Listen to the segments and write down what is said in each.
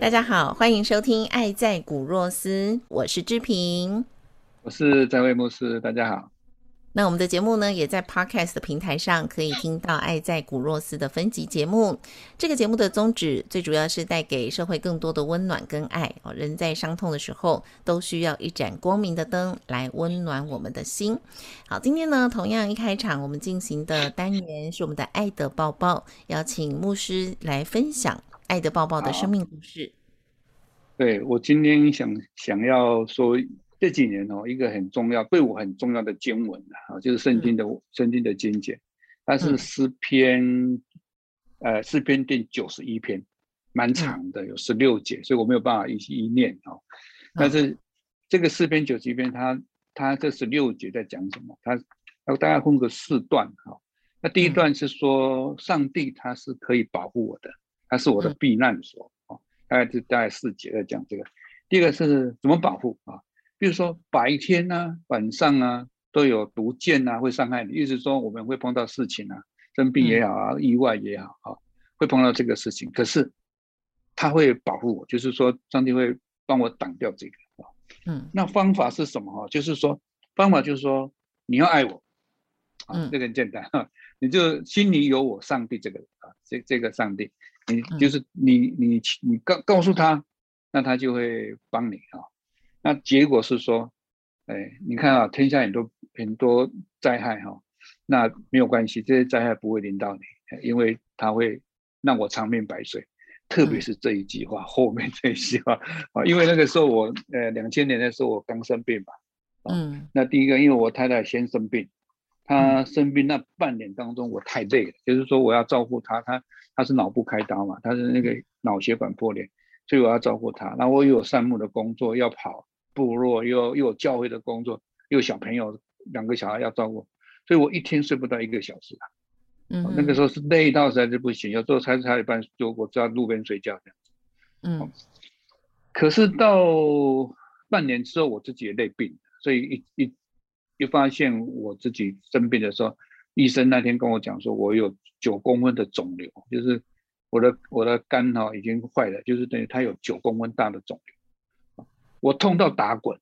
大家好，欢迎收听《爱在古若斯》，我是志平，我是在位牧师，大家好。那我们的节目呢，也在 Podcast 的平台上可以听到《爱在古若斯》的分级节目。这个节目的宗旨，最主要是带给社会更多的温暖跟爱哦。人在伤痛的时候，都需要一盏光明的灯来温暖我们的心。好，今天呢，同样一开场，我们进行的单元是我们的爱的抱抱，邀请牧师来分享爱的抱抱的生命故事。对我今天想想要说这几年哦，一个很重要对我很重要的经文啊，就是圣经的圣经的经节，它是诗篇，呃，诗篇第九十一篇，蛮长的，有十六节，所以我没有办法一一念哦。但是这个诗篇九十一篇，它它这十六节在讲什么？它要大概分个四段哈。那第一段是说，上帝他是可以保护我的，他是我的避难所啊。大概就大概四节在讲这个，第一个是怎么保护啊？比如说白天呢、晚上啊都有毒箭啊会伤害你，意思说我们会碰到事情啊，生病也好啊，意外也好啊，会碰到这个事情。可是他会保护我，就是说上帝会帮我挡掉这个啊。嗯，那方法是什么哈？就是说方法就是说你要爱我啊，这个很简单哈，你就心里有我上帝这个啊，这这个上帝。你就是你你你告告诉他，那他就会帮你啊。那结果是说，哎，你看啊，天下很多很多灾害哈，那没有关系，这些灾害不会临到你，因为他会让我长命百岁。特别是这一句话后面这一句话啊，因为那个时候我呃两千年的时候我刚生病嘛，嗯，那第一个因为我太太先生病。他生病那半年当中，我太累了，就是说我要照顾他，他他是脑部开刀嘛，他是那个脑血管破裂，所以我要照顾他。那我又有善牧的工作要跑部落，又又有教会的工作，又有小朋友两个小孩要照顾，所以我一天睡不到一个小时啊。嗯，那个时候是累到实在是不行，有时候才才一半就我在路边睡觉这样子。嗯，可是到半年之后，我自己也累病了，所以一一。就发现我自己生病的时候，医生那天跟我讲说，我有九公分的肿瘤，就是我的我的肝哈已经坏了，就是等于它有九公分大的肿瘤，我痛到打滚。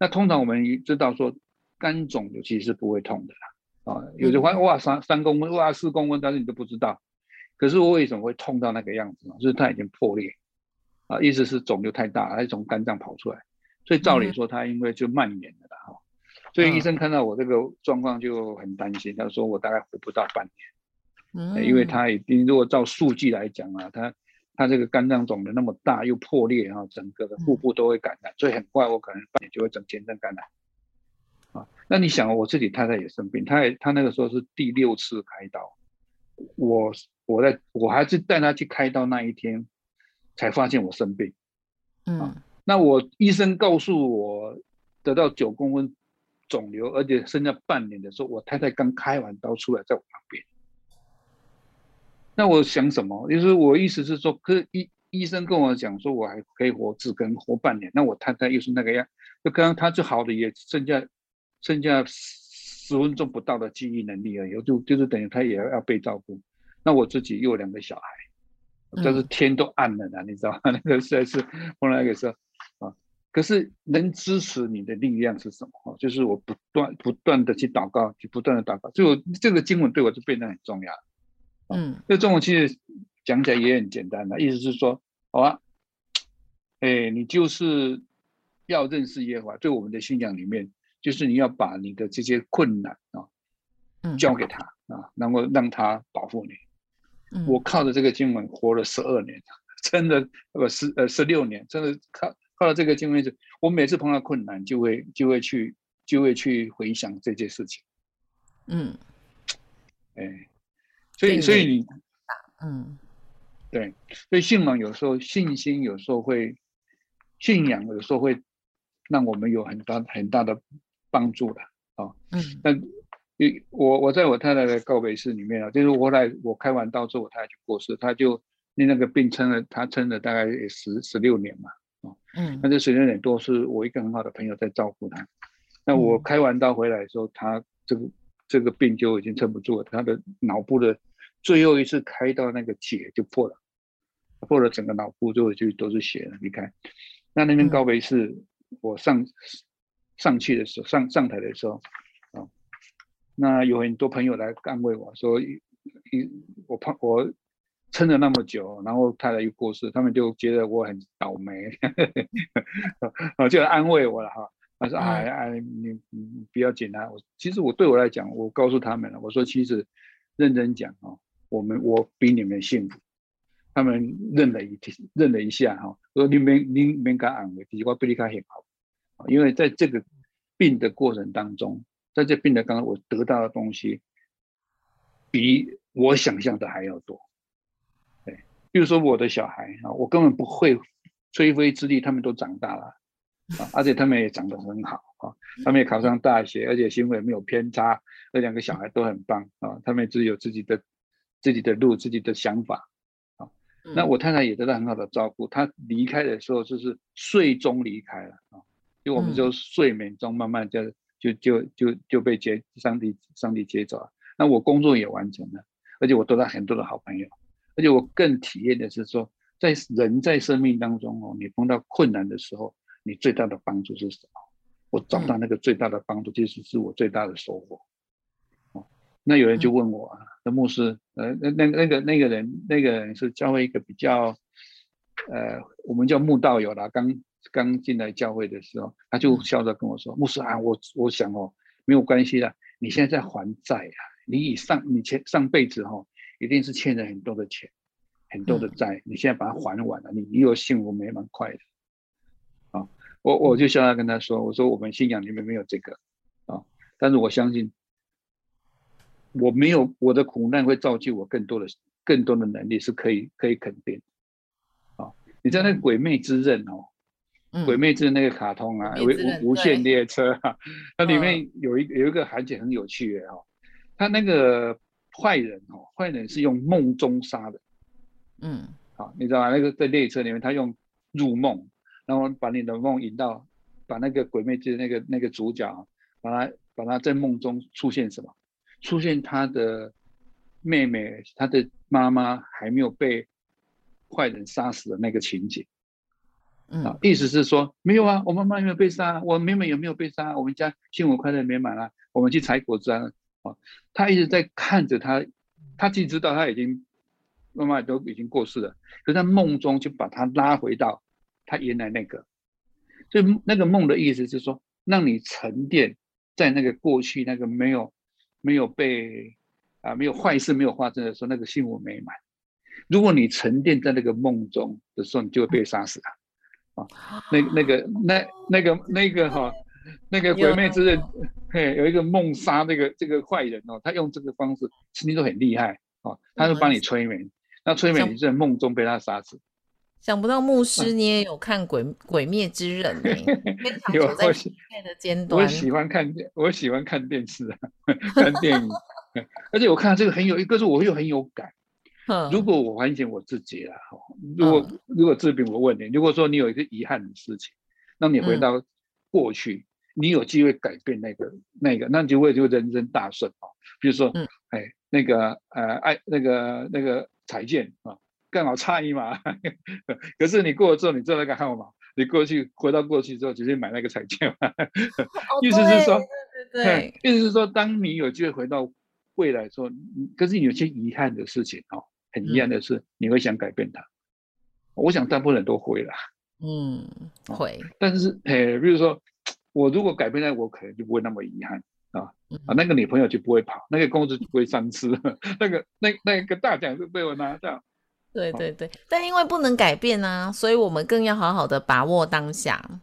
那通常我们知道说，肝肿瘤其实是不会痛的啦，啊，有的话哇三三公分哇四公分，但是你都不知道。可是我为什么会痛到那个样子呢？就是它已经破裂，啊，意思是肿瘤太大，它从肝脏跑出来，所以照理说它因为就蔓延。所以医生看到我这个状况就很担心，他说我大概活不到半年，嗯，因为他已经如果照数据来讲啊，他他这个肝脏肿的那么大又破裂哈，整个的腹部都会感染，所以很快我可能半年就会整全身感染。啊，那你想我自己太太也生病，她也她那个时候是第六次开刀，我我在我还是带她去开刀那一天才发现我生病，嗯，那我医生告诉我得到九公分。肿瘤，而且剩下半年的时候，我太太刚开完刀出来，在我旁边。那我想什么？就是我意思是说，可医医生跟我讲说，我还可以活，只能活半年。那我太太又是那个样，就刚刚她就好的也剩下剩下十分钟不到的记忆能力而已，就就是等于她也要要被照顾。那我自己又有两个小孩，但是天都暗了呢，你知道吗？那个实在是后来个时候。可是能支持你的力量是什么？就是我不断不断的去祷告，去不断的祷告。就这个经文对我就变得很重要。嗯，这中文其实讲起来也很简单的，意思是说，好啊，哎，你就是要认识耶和华。对我们的信仰里面，就是你要把你的这些困难啊，交给他啊，然后让他保护你我靠着这个经文活了十二年，真的不十呃十六年，真的靠靠了这个经文是，我每次碰到困难就会就会去就会去回想这件事情。嗯，哎，所以所以你，嗯，对，所以信仰有时候信心有时候会，信仰有时候会让我们有很大很大的帮助的啊。嗯，那我我在我太太的告别式里面啊，就是我来我开完刀之后，我太太就过世，她就那那个病撑了，她撑了大概十十六年嘛，啊，嗯，那这十六年多是我一个很好的朋友在照顾他。那我开完刀回来的时候，他这个。这个病就已经撑不住了，他的脑部的最后一次开到那个结就破了，破了整个脑部最后就都是血了。你看，那那边高维是我上上去的时候，上上台的时候啊，那有很多朋友来安慰我说，一我怕我撑了那么久，然后太太又过世，他们就觉得我很倒霉，啊，就安慰我了哈。他说：“哎哎，你你不要紧张。我其实我对我来讲，我告诉他们了。我说其实认真讲啊，我们我比你们幸福。他们认了一认了一下哈，说你们你们敢安慰，其实我比你卡很好。因为在这个病的过程当中，在这病的刚刚我得到的东西，比我想象的还要多。对，比如说我的小孩啊，我根本不会吹灰之力，他们都长大了。”啊，而且他们也长得很好啊，他们也考上大学，而且行为没有偏差，那两个小孩都很棒啊，他们自己有自己的自己的路，自己的想法啊。那我太太也得到很好的照顾，她离开的时候就是睡中离开了啊，就我们就睡眠中慢慢就就就就就被接上帝上帝接走了。那我工作也完成了，而且我得到很多的好朋友，而且我更体验的是说，在人在生命当中哦，你碰到困难的时候。你最大的帮助是什么？我找到那个最大的帮助，其实是我最大的收获。哦，那有人就问我啊，那牧师，呃，那那那个那个人，那个人是教会一个比较，呃，我们叫慕道友啦。刚刚进来教会的时候，他就笑着跟我说：“牧师啊，我我想哦，没有关系啦，你现在在还债啊，你以上你前上辈子哈，一定是欠了很多的钱，很多的债，你现在把它还完了，你你有幸福美满快的。”我我就笑他跟他说：“我说我们信仰里面没有这个啊，但是我相信，我没有我的苦难会造就我更多的更多的能力，是可以可以肯定。啊，你在那个鬼魅之刃哦，鬼魅之刃那个卡通啊，无无限列车啊，它里面有一有一个环节很有趣的哦，它那个坏人哦，坏人是用梦中杀的，嗯，好，你知道吗？那个在列车里面，他用入梦。”然后把你的梦引到，把那个鬼魅之那个那个主角，把他把他在梦中出现什么？出现他的妹妹，他的妈妈还没有被坏人杀死的那个情景。嗯，意思是说没有啊，我妈妈有没有被杀？我妹妹有没有被杀？我们家幸福快乐美满啊，我们去采果子啊！啊，他一直在看着他，他既知道他已经妈妈都已经过世了，可是在梦中就把他拉回到。他原来那个，所以那个梦的意思是说，让你沉淀在那个过去那个没有没有被啊没有坏事没有发生的时候，那个幸福美满。如果你沉淀在那个梦中的时候，你就会被杀死啊！啊，那那个那那个那个哈，那个鬼魅之刃，嘿，有一个梦杀这个这个坏人哦，他用这个方式，其实都很厉害哦，他就帮你催眠，那催眠你在梦中被他杀死。想不到牧师你也有看《鬼鬼灭之刃》呢，有在时代的尖端。我喜欢看电，我喜欢看电视啊，看电影。而且我看到这个很有，一个是我又很有感。如果我反省我自己了，如果如果治病，我问你，如果说你有一个遗憾的事情，那你回到过去，你有机会改变那个那个，那就会就人生大顺啊。比如说，哎，那个呃，爱那个那个彩券啊。刚好差一码，可是你过了之后，你知道那个号码，你过去回到过去之后，直接买那个彩券嘛。意思是说，对，意思是说，当你有机会回到未来说，可是有些遗憾的事情哦，很遗憾的是，你会想改变它。我想大部分人都会啦。嗯，会。但是，诶，比如说，我如果改变了，我可能就不会那么遗憾。啊啊，那个女朋友就不会跑，那个工资就不会三次，那个那那个大奖就被我拿到。对对对，但因为不能改变啊，所以我们更要好好的把握当下。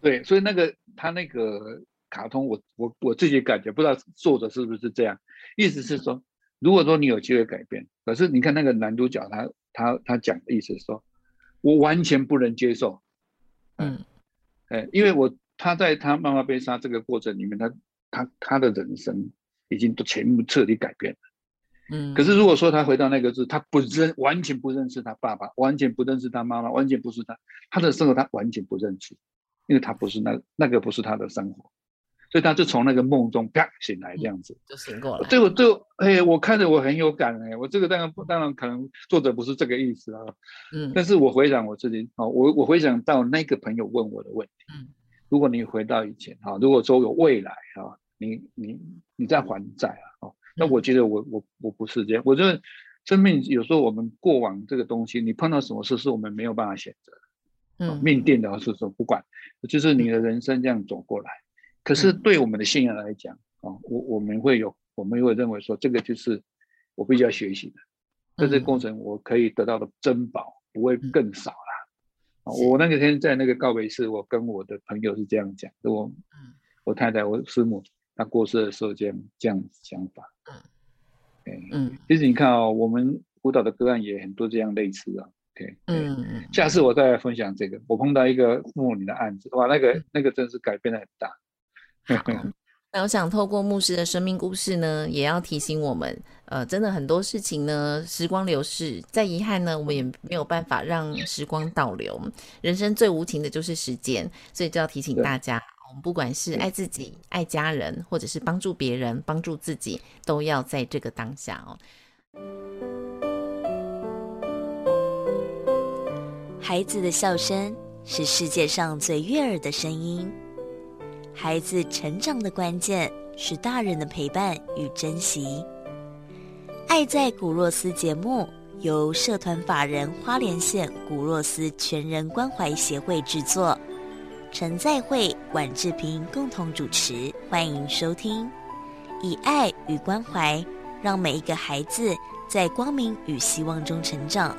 对，所以那个他那个卡通，我我我自己感觉不知道作者是不是这样，意思是说，如果说你有机会改变，可是你看那个男主角他他他讲的意思是说，我完全不能接受，嗯，哎，因为我他在他妈妈被杀这个过程里面，他他他的人生已经都全部彻底改变了。嗯，可是如果说他回到那个字，他不认，完全不认识他爸爸，完全不认识他妈妈，完全不是他，他的生活他完全不认识，因为他不是那那个不是他的生活，所以他就从那个梦中啪醒来这样子，就醒过来。对我就哎，我看着我很有感哎，我这个当然当然可能作者不是这个意思啊，嗯，但是我回想我自己哦，我我回想到那个朋友问我的问题，嗯，如果你回到以前哈，如果说有未来哈，你你你在还债啊，哦。那我觉得我我我不是这样，我觉得生命有时候我们过往这个东西，你碰到什么事是我们没有办法选择，嗯，命定的是说不管，就是你的人生这样走过来。可是对我们的信仰来讲啊，我我们会有，我们会认为说这个就是我必须要学习的，在这个过程我可以得到的珍宝不会更少了。我那个天在那个告别式，我跟我的朋友是这样讲，我我太太我师母。她过世的时候这样这样想法，嗯，嗯，其实你看哦，我们辅导的个案也很多这样类似啊，OK，嗯嗯，下次我再来分享这个，我碰到一个牧女的案子，哇，那个那个真是改变的很大。那我想透过牧师的生命故事呢，也要提醒我们，呃，真的很多事情呢，时光流逝，再遗憾呢，我们也没有办法让时光倒流。人生最无情的就是时间，所以就要提醒大家。我们不管是爱自己、爱家人，或者是帮助别人、帮助自己，都要在这个当下哦。孩子的笑声是世界上最悦耳的声音。孩子成长的关键是大人的陪伴与珍惜。爱在古若斯节目由社团法人花莲县古若斯全人关怀协会制作。陈在慧、婉志平共同主持，欢迎收听。以爱与关怀，让每一个孩子在光明与希望中成长。